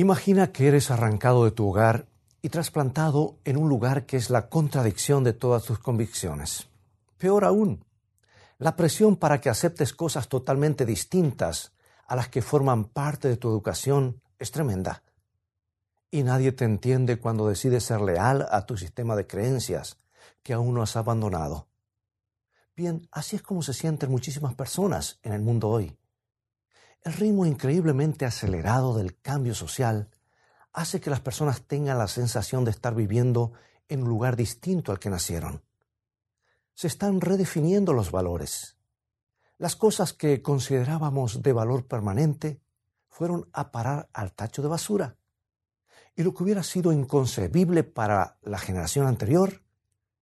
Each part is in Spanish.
Imagina que eres arrancado de tu hogar y trasplantado en un lugar que es la contradicción de todas tus convicciones. Peor aún, la presión para que aceptes cosas totalmente distintas a las que forman parte de tu educación es tremenda. Y nadie te entiende cuando decides ser leal a tu sistema de creencias que aún no has abandonado. Bien, así es como se sienten muchísimas personas en el mundo hoy. El ritmo increíblemente acelerado del cambio social hace que las personas tengan la sensación de estar viviendo en un lugar distinto al que nacieron. Se están redefiniendo los valores. Las cosas que considerábamos de valor permanente fueron a parar al tacho de basura. Y lo que hubiera sido inconcebible para la generación anterior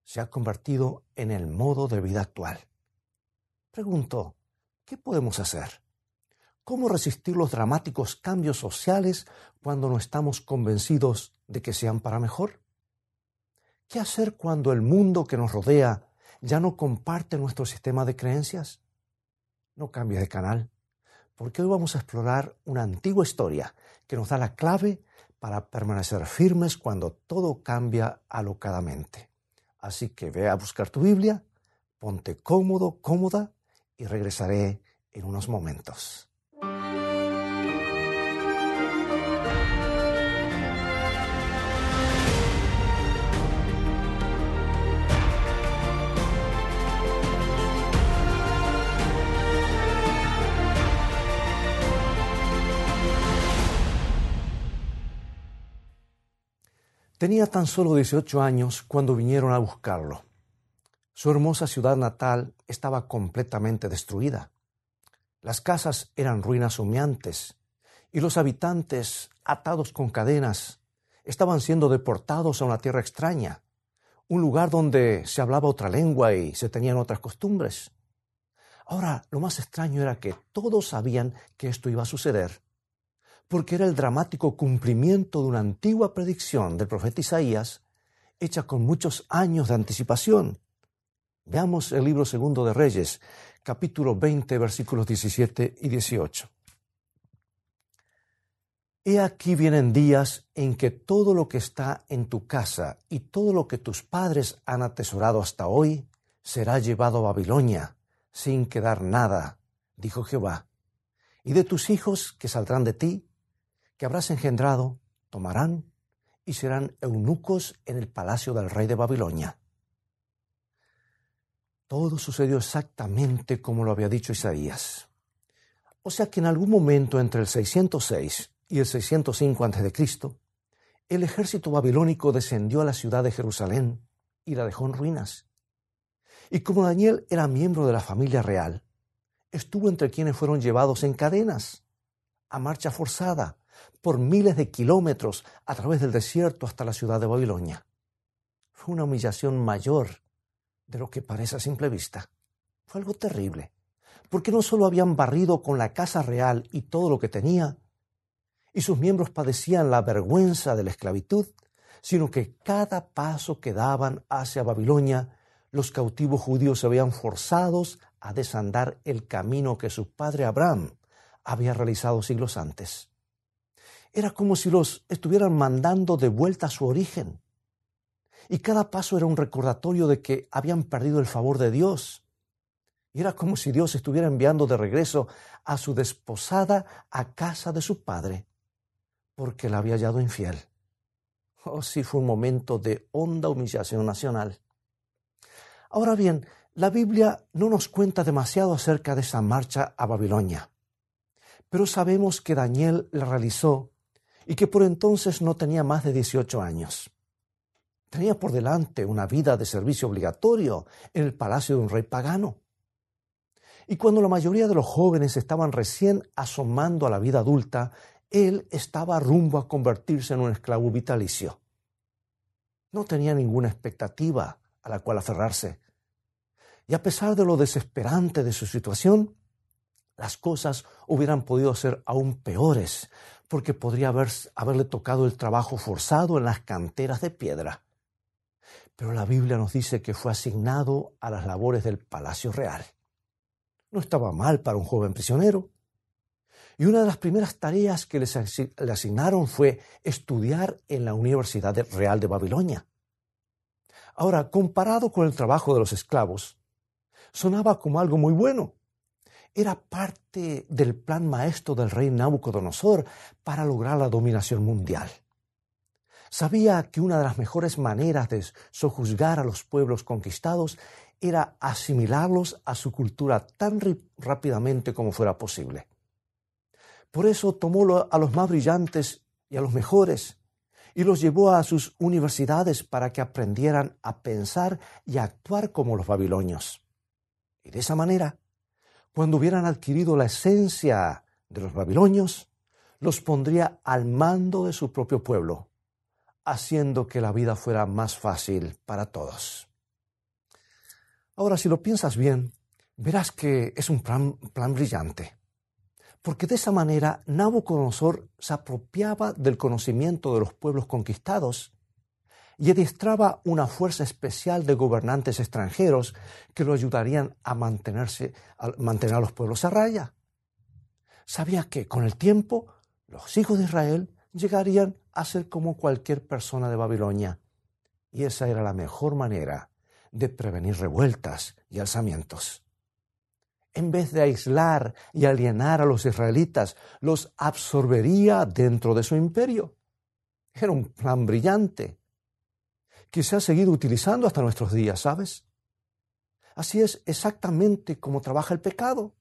se ha convertido en el modo de vida actual. Pregunto, ¿qué podemos hacer? ¿Cómo resistir los dramáticos cambios sociales cuando no estamos convencidos de que sean para mejor? ¿Qué hacer cuando el mundo que nos rodea ya no comparte nuestro sistema de creencias? No cambie de canal, porque hoy vamos a explorar una antigua historia que nos da la clave para permanecer firmes cuando todo cambia alocadamente. Así que ve a buscar tu Biblia, ponte cómodo, cómoda y regresaré en unos momentos. Tenía tan solo 18 años cuando vinieron a buscarlo. Su hermosa ciudad natal estaba completamente destruida. Las casas eran ruinas humeantes y los habitantes, atados con cadenas, estaban siendo deportados a una tierra extraña, un lugar donde se hablaba otra lengua y se tenían otras costumbres. Ahora, lo más extraño era que todos sabían que esto iba a suceder porque era el dramático cumplimiento de una antigua predicción del profeta Isaías, hecha con muchos años de anticipación. Veamos el libro segundo de Reyes, capítulo 20, versículos 17 y 18. He aquí vienen días en que todo lo que está en tu casa y todo lo que tus padres han atesorado hasta hoy será llevado a Babilonia, sin quedar nada, dijo Jehová. Y de tus hijos que saldrán de ti, que habrás engendrado tomarán y serán eunucos en el palacio del rey de Babilonia. Todo sucedió exactamente como lo había dicho Isaías. O sea que en algún momento entre el 606 y el 605 a.C., el ejército babilónico descendió a la ciudad de Jerusalén y la dejó en ruinas. Y como Daniel era miembro de la familia real, estuvo entre quienes fueron llevados en cadenas, a marcha forzada, por miles de kilómetros a través del desierto hasta la ciudad de Babilonia. Fue una humillación mayor de lo que parece a simple vista. Fue algo terrible, porque no solo habían barrido con la casa real y todo lo que tenía, y sus miembros padecían la vergüenza de la esclavitud, sino que cada paso que daban hacia Babilonia, los cautivos judíos se veían forzados a desandar el camino que su padre Abraham había realizado siglos antes. Era como si los estuvieran mandando de vuelta a su origen. Y cada paso era un recordatorio de que habían perdido el favor de Dios. Y era como si Dios estuviera enviando de regreso a su desposada a casa de su padre, porque la había hallado infiel. Oh, sí, fue un momento de honda humillación nacional. Ahora bien, la Biblia no nos cuenta demasiado acerca de esa marcha a Babilonia, pero sabemos que Daniel la realizó y que por entonces no tenía más de 18 años. Tenía por delante una vida de servicio obligatorio en el palacio de un rey pagano. Y cuando la mayoría de los jóvenes estaban recién asomando a la vida adulta, él estaba rumbo a convertirse en un esclavo vitalicio. No tenía ninguna expectativa a la cual aferrarse. Y a pesar de lo desesperante de su situación, las cosas hubieran podido ser aún peores porque podría haber, haberle tocado el trabajo forzado en las canteras de piedra. Pero la Biblia nos dice que fue asignado a las labores del palacio real. No estaba mal para un joven prisionero. Y una de las primeras tareas que le asignaron fue estudiar en la Universidad Real de Babilonia. Ahora, comparado con el trabajo de los esclavos, sonaba como algo muy bueno. Era parte del plan maestro del rey Nabucodonosor para lograr la dominación mundial. Sabía que una de las mejores maneras de sojuzgar a los pueblos conquistados era asimilarlos a su cultura tan rápidamente como fuera posible. Por eso tomó a los más brillantes y a los mejores y los llevó a sus universidades para que aprendieran a pensar y a actuar como los babilonios. Y de esa manera, cuando hubieran adquirido la esencia de los babilonios, los pondría al mando de su propio pueblo, haciendo que la vida fuera más fácil para todos. Ahora, si lo piensas bien, verás que es un plan, brillante porque de esa manera Nabucodonosor se apropiaba del conocimiento de los pueblos conquistados y adiestraba una fuerza especial de gobernantes extranjeros que lo ayudarían a, mantenerse, a mantener a los pueblos a raya. Sabía que con el tiempo los hijos de Israel llegarían a ser como cualquier persona de Babilonia, y esa era la mejor manera de prevenir revueltas y alzamientos en vez de aislar y alienar a los israelitas, los absorbería dentro de su imperio. Era un plan brillante que se ha seguido utilizando hasta nuestros días, ¿sabes? Así es exactamente como trabaja el pecado.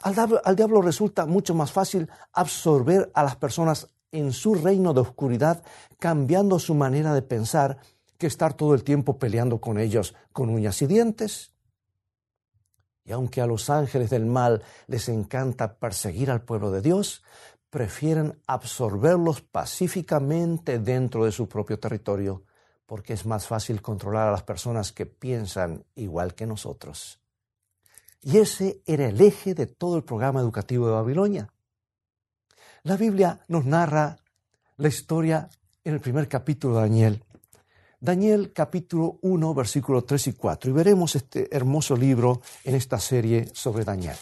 Al diablo, al diablo, resulta mucho más fácil absorber a las personas en su reino de oscuridad, cambiando su manera de pensar, que estar todo el tiempo peleando con ellos con uñas y dientes. Y aunque a los ángeles del mal les encanta perseguir al pueblo de Dios, prefieren absorberlos pacíficamente dentro de su propio territorio, porque es más fácil controlar a las personas que piensan igual que nosotros. Y ese era el eje de todo el programa educativo de Babilonia. La Biblia nos narra la historia en el primer capítulo de Daniel Daniel capítulo 1, versículo 3 y 4. Y veremos este hermoso libro en esta serie sobre Daniel.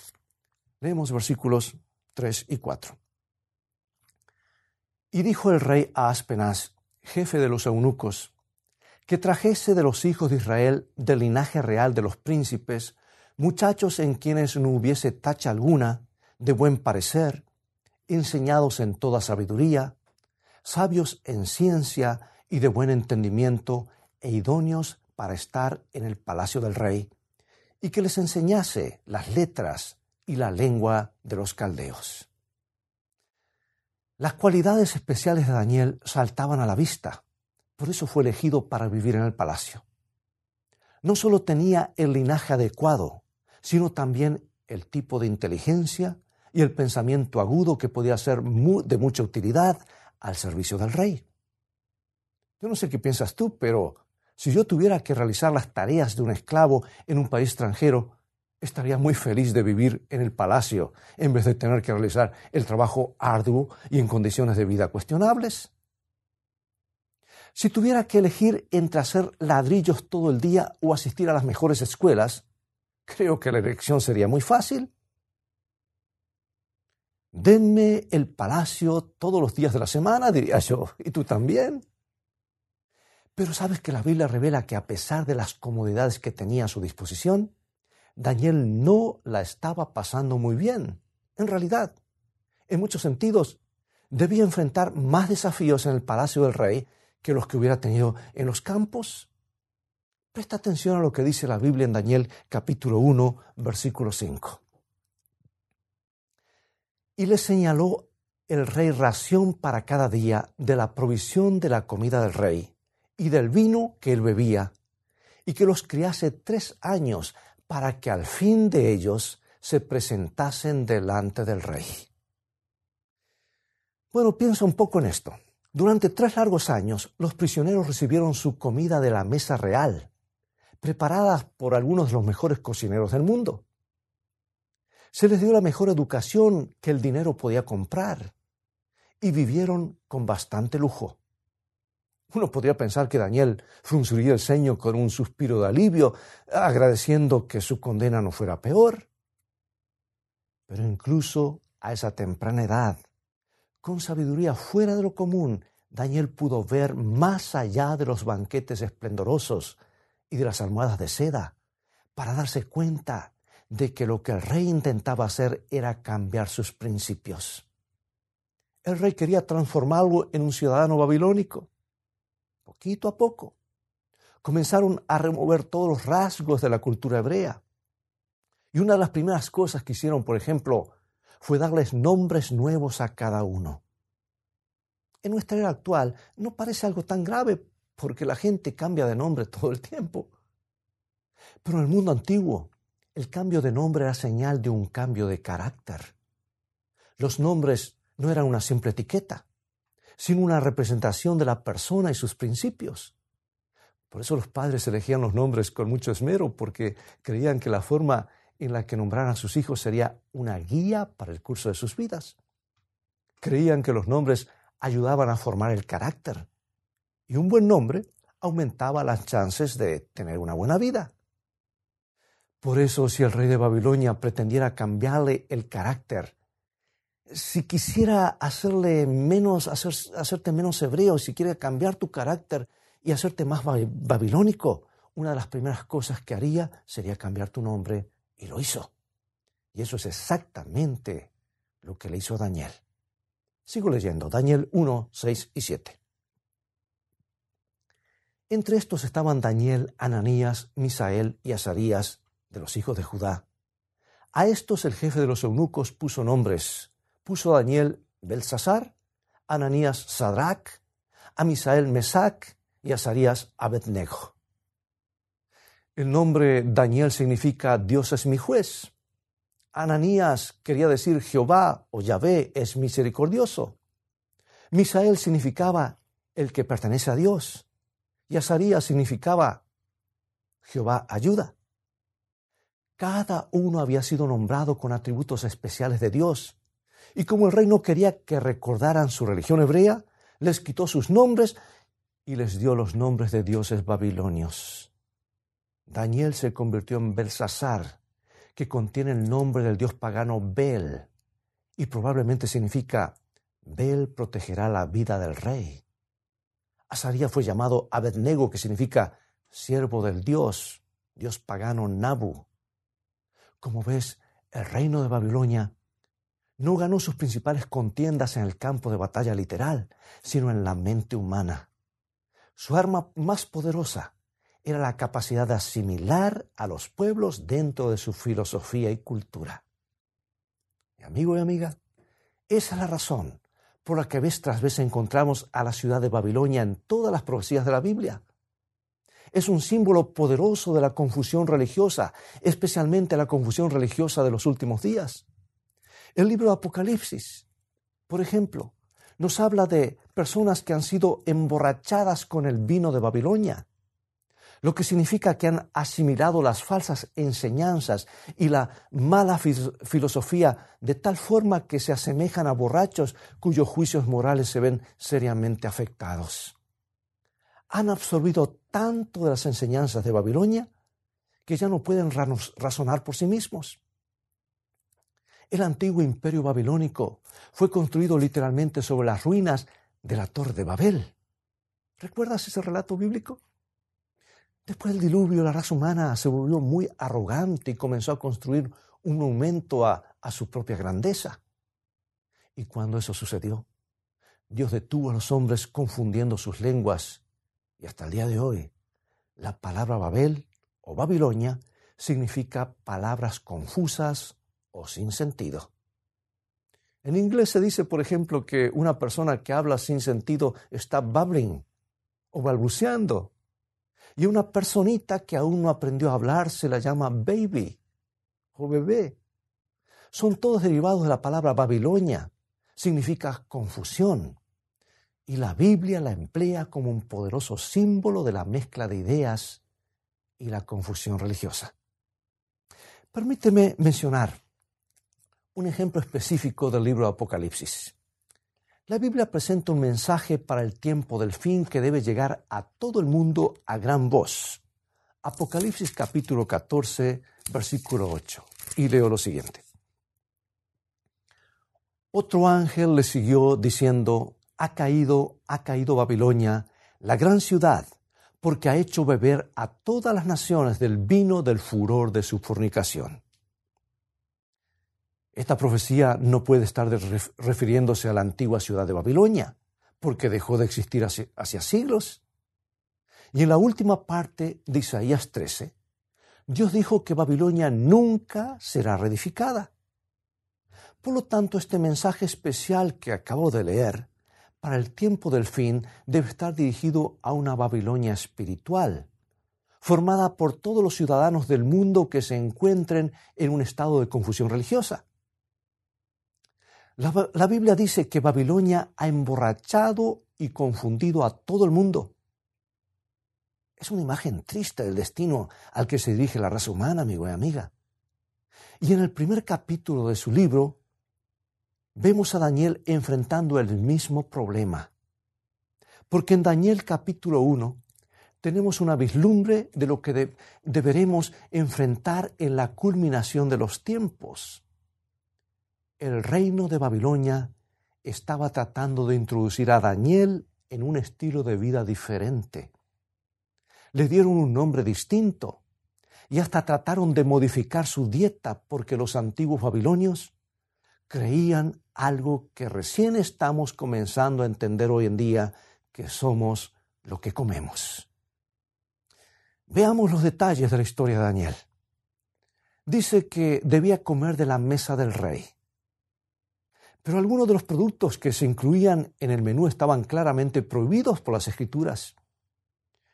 Leemos versículos 3 y 4. Y dijo el rey a Aspenaz, jefe de los eunucos, que trajese de los hijos de Israel del linaje real de los príncipes, muchachos en quienes no hubiese tacha alguna, de buen parecer, enseñados en toda sabiduría, sabios en ciencia y de buen entendimiento e idóneos para estar en el palacio del rey, y que les enseñase las letras y la lengua de los caldeos. Las cualidades especiales de Daniel saltaban a la vista, por eso fue elegido para vivir en el palacio. No solo tenía el linaje adecuado, sino también el tipo de inteligencia y el pensamiento agudo que podía ser de mucha utilidad al servicio del rey. Yo no sé qué piensas tú, pero si yo tuviera que realizar las tareas de un esclavo en un país extranjero, estaría muy feliz de vivir en el palacio en vez de tener que realizar el trabajo arduo y en condiciones de vida cuestionables. Si tuviera que elegir entre hacer ladrillos todo el día o asistir a las mejores escuelas, creo que la elección sería muy fácil. Denme el palacio todos los días de la semana, diría yo, y tú también. Pero sabes que la Biblia revela que a pesar de las comodidades que tenía a su disposición, Daniel no la estaba pasando muy bien. En realidad, en muchos sentidos, debía enfrentar más desafíos en el palacio del rey que los que hubiera tenido en los campos. Presta atención a lo que dice la Biblia en Daniel capítulo 1, versículo 5. Y le señaló el rey ración para cada día de la provisión de la comida del rey y del vino que él bebía, y que los criase tres años para que al fin de ellos se presentasen delante del rey. Bueno, piensa un poco en esto. Durante tres largos años, los prisioneros recibieron su comida de la mesa real, preparada por algunos de los mejores cocineros del mundo. Se les dio la mejor educación que el dinero podía comprar y vivieron con bastante lujo. Uno podría pensar que Daniel frunciría el ceño con un suspiro de alivio, agradeciendo que su condena no fuera peor. Pero incluso a esa temprana edad, con sabiduría fuera de lo común, Daniel pudo ver más allá de los banquetes esplendorosos y de las almohadas de seda, para darse cuenta de que lo que el rey intentaba hacer era cambiar sus principios. El rey quería transformarlo en un ciudadano babilónico. Poquito a poco, comenzaron a remover todos los rasgos de la cultura hebrea. Y una de las primeras cosas que hicieron, por ejemplo, fue darles nombres nuevos a cada uno. En nuestra era actual no parece algo tan grave porque la gente cambia de nombre todo el tiempo. Pero en el mundo antiguo, el cambio de nombre era señal de un cambio de carácter. Los nombres no eran una simple etiqueta, sino una representación de la persona y sus principios. Por eso los padres elegían los nombres con mucho esmero, porque creían que la forma en la que nombraran a sus hijos sería una guía para el curso de sus vidas. Creían que los nombres ayudaban a formar el carácter, y un buen nombre aumentaba las chances de tener una buena vida. Por eso, si el rey de Babilonia pretendiera cambiarle el carácter, si quisiera hacerle menos, hacerte menos hebreo, si quiere cambiar tu carácter y hacerte más babilónico, una de las primeras cosas que haría sería cambiar tu nombre y lo hizo. Y eso es exactamente lo que le hizo Daniel. Sigo leyendo, Daniel 1, 6 y 7. Entre estos estaban Daniel, Ananías, Misael y Azarías, de los hijos de Judá. A estos el jefe de los eunucos puso nombres. Puso a Daniel Belsasar, Ananías Sadrach, a Misael Mesac y a Azarías Abednego. El nombre Daniel significa Dios es mi juez. Ananías quería decir Jehová o Yahvé es misericordioso. Misael significaba el que pertenece a Dios. Y Azarías significaba Jehová ayuda. Cada uno había sido nombrado con atributos especiales de Dios. Y como el rey no quería que recordaran su religión hebrea, les quitó sus nombres y les dio los nombres de dioses babilonios. Daniel se convirtió en Belsasar, que contiene el nombre del dios pagano Bel, y probablemente significa Bel protegerá la vida del rey. Azarías fue llamado Abednego, que significa siervo del dios, dios pagano Nabu. Como ves, el reino de Babilonia no ganó sus principales contiendas en el campo de batalla literal, sino en la mente humana. Su arma más poderosa era la capacidad de asimilar a los pueblos dentro de su filosofía y cultura. Amigo y amiga, esa es la razón por la que vez tras vez encontramos a la ciudad de Babilonia en todas las profecías de la Biblia es un símbolo poderoso de la confusión religiosa, especialmente la confusión religiosa de los últimos días. El libro de Apocalipsis, por ejemplo, nos habla de personas que han sido emborrachadas con el vino de Babilonia, lo que significa que han asimilado las falsas enseñanzas y la mala filosofía de tal forma que se asemejan a borrachos cuyos juicios morales se ven seriamente afectados han absorbido tanto de las enseñanzas de Babilonia que ya no pueden razonar por sí mismos. El antiguo imperio babilónico fue construido literalmente sobre las ruinas de la Torre de Babel. ¿Recuerdas ese relato bíblico? Después del diluvio, la raza humana se volvió muy arrogante y comenzó a construir un monumento a, a su propia grandeza. Y cuando eso sucedió, Dios detuvo a los hombres confundiendo sus lenguas y hasta el día de hoy, la palabra Babel o Babilonia significa palabras confusas o sin sentido. En inglés se dice, por ejemplo, que una persona que habla sin sentido está babbling o balbuceando. Y una personita que aún no aprendió a hablar se la llama baby o bebé. Son todos derivados de la palabra Babilonia. Significa confusión y la Biblia la emplea como un poderoso símbolo de la mezcla de ideas y la confusión religiosa. Permíteme mencionar un ejemplo específico del libro de Apocalipsis. La Biblia presenta un mensaje para el tiempo del fin que debe llegar a todo el mundo a gran voz. Apocalipsis capítulo 14, versículo 8. Y leo lo siguiente. Otro ángel le siguió diciendo, ha caído, ha caído Babilonia, la gran ciudad, porque ha hecho beber a todas las naciones del vino del furor de su fornicación. Esta profecía no puede estar refiriéndose a la antigua ciudad de Babilonia, porque dejó de existir hacia, siglos. Y en la última parte de Isaías 13, Dios dijo que Babilonia nunca será reedificada. Por lo tanto, este mensaje especial que acabo de leer, para el tiempo del fin, debe estar dirigido a una Babilonia espiritual, formada por todos los ciudadanos del mundo que se encuentren en un estado de confusión religiosa. La, Biblia dice que Babilonia ha emborrachado y confundido a todo el mundo. Es una imagen triste del destino al que se dirige la raza humana, amigo y amiga. Y en el primer capítulo de su libro, vemos a Daniel enfrentando el mismo problema. Porque en Daniel capítulo 1 tenemos una vislumbre de lo que deberemos enfrentar en la culminación de los tiempos el reino de Babilonia estaba tratando de introducir a Daniel en un estilo de vida diferente. Le dieron un nombre distinto y hasta trataron de modificar su dieta porque los antiguos babilonios creían algo que recién estamos comenzando a entender hoy en día, que somos lo que comemos. Veamos los detalles de la historia de Daniel. Dice que debía comer de la mesa del rey. Pero algunos de los productos que se incluían en el menú estaban claramente prohibidos por las escrituras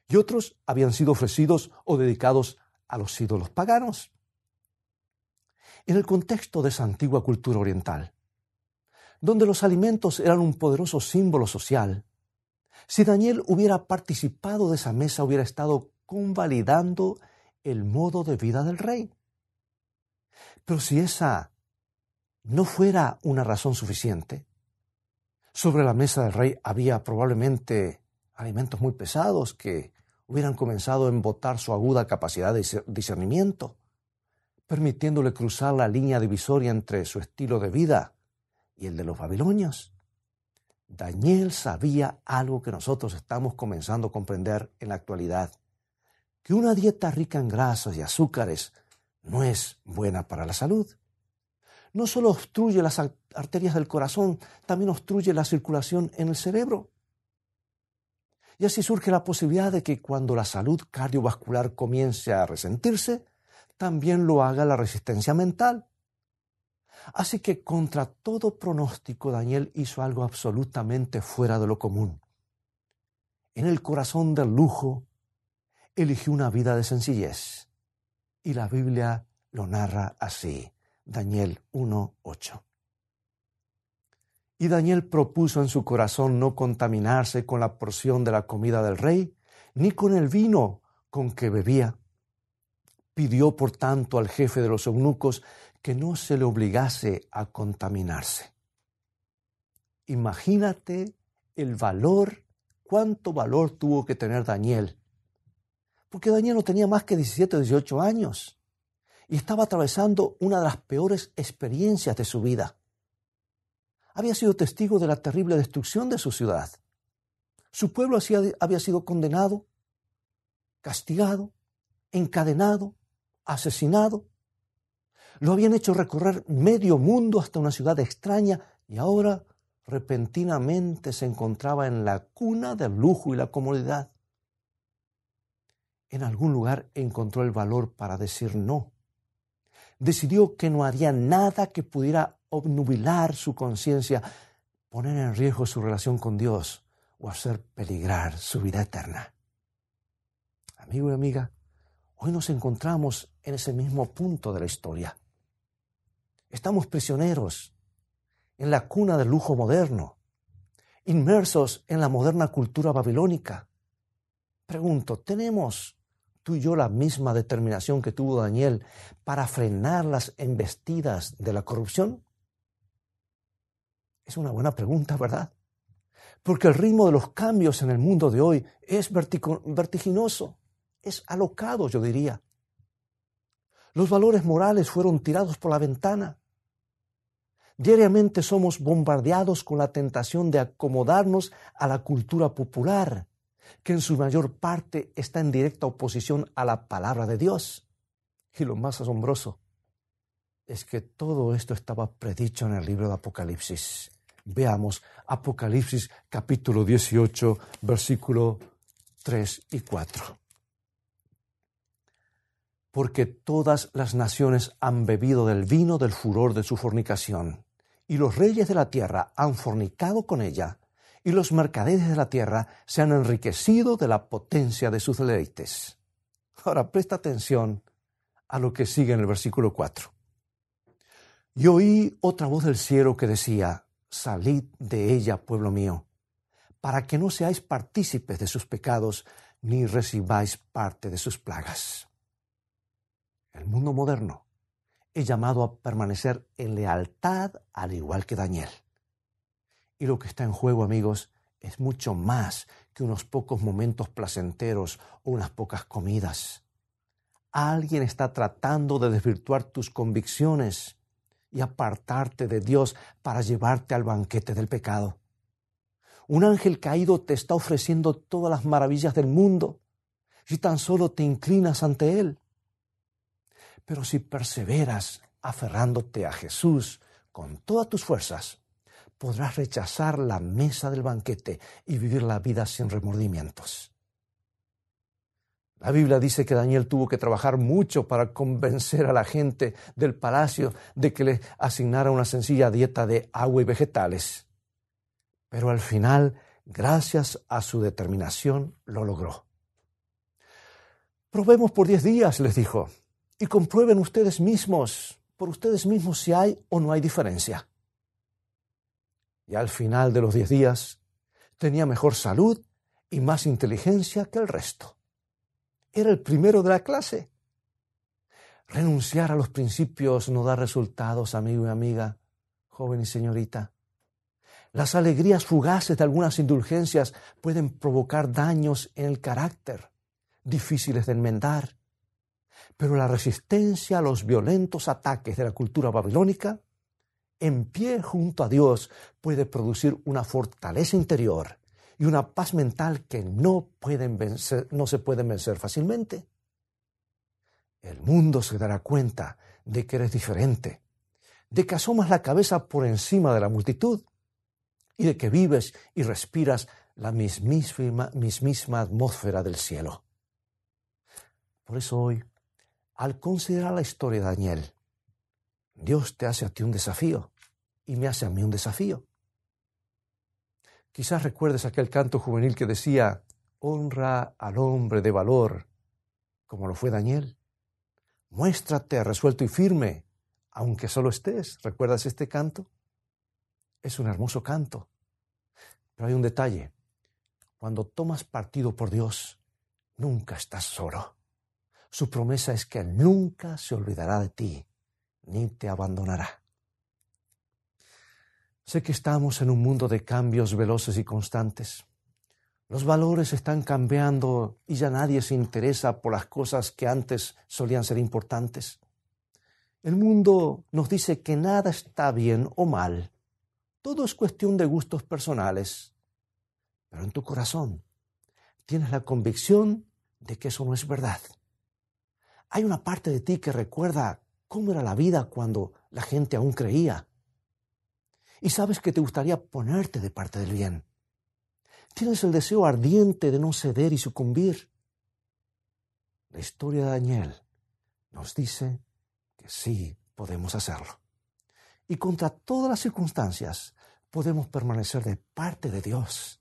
y otros habían sido ofrecidos o dedicados a los ídolos paganos. En el contexto de esa antigua cultura oriental, donde los alimentos eran un poderoso símbolo social, si Daniel hubiera participado de esa mesa hubiera estado convalidando el modo de vida del rey. Pero si esa no fuera una razón suficiente, sobre la mesa del rey había probablemente alimentos muy pesados que hubieran comenzado a embotar su aguda capacidad de discernimiento, permitiéndole cruzar la línea divisoria entre su estilo de vida y el de los babilonios. Daniel sabía algo que nosotros estamos comenzando a comprender en la actualidad, que una dieta rica en grasas y azúcares no es buena para la salud no solo obstruye las arterias del corazón, también obstruye la circulación en el cerebro. Y así surge la posibilidad de que cuando la salud cardiovascular comience a resentirse, también lo haga la resistencia mental. Así que contra todo pronóstico Daniel hizo algo absolutamente fuera de lo común. En el corazón del lujo, eligió una vida de sencillez. Y la Biblia lo narra así. Daniel 1.8. Y Daniel propuso en su corazón no contaminarse con la porción de la comida del rey, ni con el vino con que bebía. Pidió, por tanto, al jefe de los eunucos que no se le obligase a contaminarse. Imagínate el valor, cuánto valor tuvo que tener Daniel. Porque Daniel no tenía más que 17 o 18 años y estaba atravesando una de las peores experiencias de su vida. Había sido testigo de la terrible destrucción de su ciudad. Su pueblo había sido condenado, castigado, encadenado, asesinado. Lo habían hecho recorrer medio mundo hasta una ciudad extraña y ahora repentinamente se encontraba en la cuna del lujo y la comodidad. En algún lugar encontró el valor para decir no decidió que no haría nada que pudiera obnubilar su conciencia, poner en riesgo su relación con Dios o hacer peligrar su vida eterna. Amigo y amiga, hoy nos encontramos en ese mismo punto de la historia. Estamos prisioneros en la cuna del lujo moderno, inmersos en la moderna cultura babilónica. Pregunto, ¿tenemos yo la misma determinación que tuvo Daniel para frenar las embestidas de la corrupción? Es una buena pregunta, ¿verdad? Porque el ritmo de los cambios en el mundo de hoy es vertiginoso, es alocado, yo diría. Los valores morales fueron tirados por la ventana. Diariamente somos bombardeados con la tentación de acomodarnos a la cultura popular, que en su mayor parte está en directa oposición a la palabra de Dios. Y lo más asombroso es que todo esto estaba predicho en el libro de Apocalipsis. Veamos Apocalipsis capítulo 18, versículo 3 y 4. Porque todas las naciones han bebido del vino del furor de su fornicación y los reyes de la tierra han fornicado con ella, y los mercaderes de la tierra se han enriquecido de la potencia de sus deleites. Ahora presta atención a lo que sigue en el versículo 4. Y oí otra voz del cielo que decía, Salid de ella, pueblo mío, para que no seáis partícipes de sus pecados, ni recibáis parte de sus plagas. El mundo moderno es llamado a permanecer en lealtad al igual que Daniel. Y lo que está en juego, amigos, es mucho más que unos pocos momentos placenteros o unas pocas comidas. Alguien está tratando de desvirtuar tus convicciones y apartarte de Dios para llevarte al banquete del pecado. Un ángel caído te está ofreciendo todas las maravillas del mundo si tan solo te inclinas ante Él. Pero si perseveras aferrándote a Jesús con todas tus fuerzas, podrás rechazar la mesa del banquete y vivir la vida sin remordimientos. La Biblia dice que Daniel tuvo que trabajar mucho para convencer a la gente del palacio de que le asignara una sencilla dieta de agua y vegetales. Pero al final, gracias a su determinación, lo logró. Probemos por diez días, les dijo y comprueben ustedes mismos, por ustedes mismos, si hay o no hay diferencia. Y al final de los diez días tenía mejor salud y más inteligencia que el resto. Era el primero de la clase. Renunciar a los principios no da resultados, amigo y amiga, joven y señorita. Las alegrías fugaces de algunas indulgencias pueden provocar daños en el carácter, difíciles de enmendar pero la resistencia a los violentos ataques de la cultura babilónica, en pie junto a Dios, puede producir una fortaleza interior y una paz mental que no, pueden no se pueden vencer fácilmente. El mundo se dará cuenta de que eres diferente, de que asomas la cabeza por encima de la multitud y de que vives y respiras la mismísima atmósfera del cielo. Por eso hoy al considerar la historia de Daniel, Dios te hace a ti un desafío y me hace a mí un desafío. Quizás recuerdes aquel canto juvenil que decía, honra al hombre de valor, como lo fue Daniel. Muéstrate resuelto y firme, aunque solo estés. ¿Recuerdas este canto? Es un hermoso canto. Pero hay un detalle. Cuando tomas partido por Dios, nunca estás solo. Su promesa es que nunca se olvidará de ti, ni te abandonará. Sé que estamos en un mundo de cambios veloces y constantes. Los valores están cambiando y ya nadie se interesa por las cosas que antes solían ser importantes. El mundo nos dice que nada está bien o mal. Todo es cuestión de gustos personales. Pero en tu corazón tienes la convicción de que eso no es verdad. Hay una parte de ti que recuerda cómo era la vida cuando la gente aún creía. Y sabes que te gustaría ponerte de parte del bien. Tienes el deseo ardiente de no ceder y sucumbir. La historia de Daniel nos dice que sí podemos hacerlo. Y contra todas las circunstancias podemos permanecer de parte de Dios.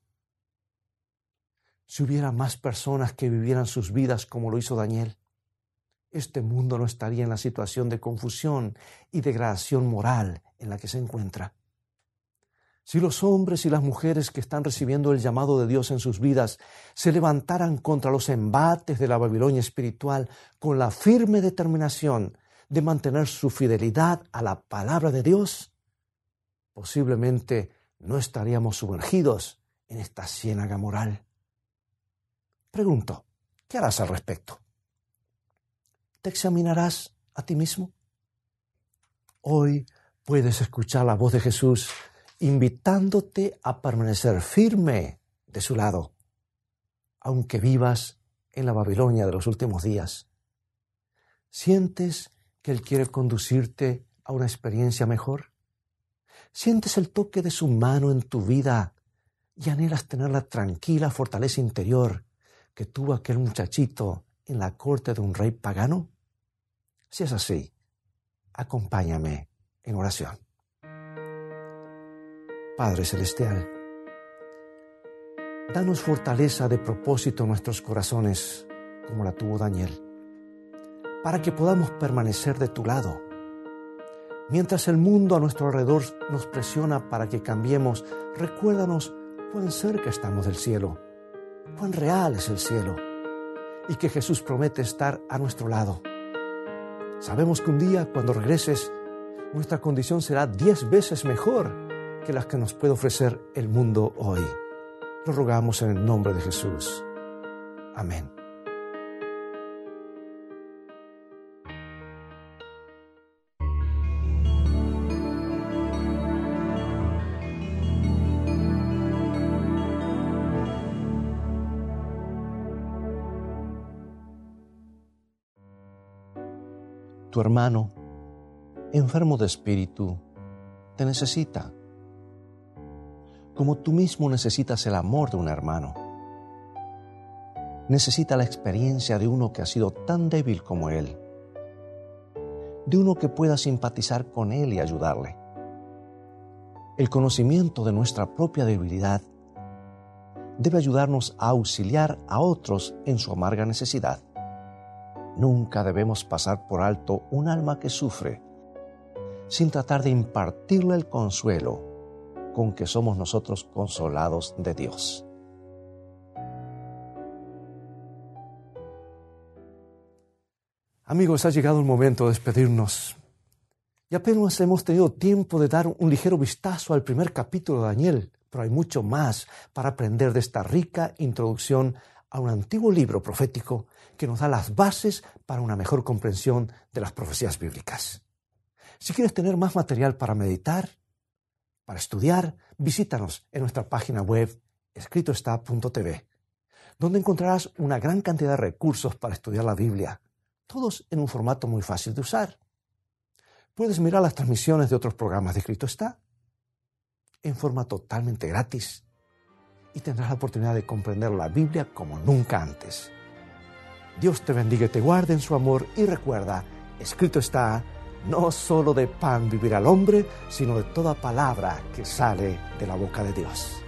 Si hubiera más personas que vivieran sus vidas como lo hizo Daniel, este mundo no estaría en la situación de confusión y degradación moral en la que se encuentra. Si los hombres y las mujeres que están recibiendo el llamado de Dios en sus vidas se levantaran contra los embates de la Babilonia espiritual con la firme determinación de mantener su fidelidad a la palabra de Dios, posiblemente no estaríamos sumergidos en esta ciénaga moral. Pregunto, ¿qué harás al respecto? ¿Te examinarás a ti mismo? Hoy puedes escuchar la voz de Jesús invitándote a permanecer firme de su lado, aunque vivas en la Babilonia de los últimos días. ¿Sientes que Él quiere conducirte a una experiencia mejor? ¿Sientes el toque de su mano en tu vida y anhelas tener la tranquila fortaleza interior que tuvo aquel muchachito en la corte de un rey pagano? Si es así, acompáñame en oración. Padre Celestial, danos fortaleza de propósito en nuestros corazones, como la tuvo Daniel, para que podamos permanecer de tu lado. Mientras el mundo a nuestro alrededor nos presiona para que cambiemos, recuérdanos cuán cerca estamos del cielo, cuán real es el cielo y que Jesús promete estar a nuestro lado. Sabemos que un día, cuando regreses, nuestra condición será diez veces mejor que las que nos puede ofrecer el mundo hoy. Lo rogamos en el nombre de Jesús. Amén. Tu hermano, enfermo de espíritu, te necesita, como tú mismo necesitas el amor de un hermano. Necesita la experiencia de uno que ha sido tan débil como él, de uno que pueda simpatizar con él y ayudarle. El conocimiento de nuestra propia debilidad debe ayudarnos a auxiliar a otros en su amarga necesidad. Nunca debemos pasar por alto un alma que sufre sin tratar de impartirle el consuelo con que somos nosotros consolados de Dios. Amigos, ha llegado el momento de despedirnos. Y apenas hemos tenido tiempo de dar un ligero vistazo al primer capítulo de Daniel, pero hay mucho más para aprender de esta rica introducción a un antiguo libro profético que nos da las bases para una mejor comprensión de las profecías bíblicas. Si quieres tener más material para meditar, para estudiar, visítanos en nuestra página web escritoestá.tv, donde encontrarás una gran cantidad de recursos para estudiar la Biblia, todos en un formato muy fácil de usar. Puedes mirar las transmisiones de otros programas de Escrito Está en forma totalmente gratis y tendrás la oportunidad de comprender la Biblia como nunca antes. Dios te bendiga y te guarde en su amor y recuerda, escrito está, no solo de pan vivirá el hombre, sino de toda palabra que sale de la boca de Dios.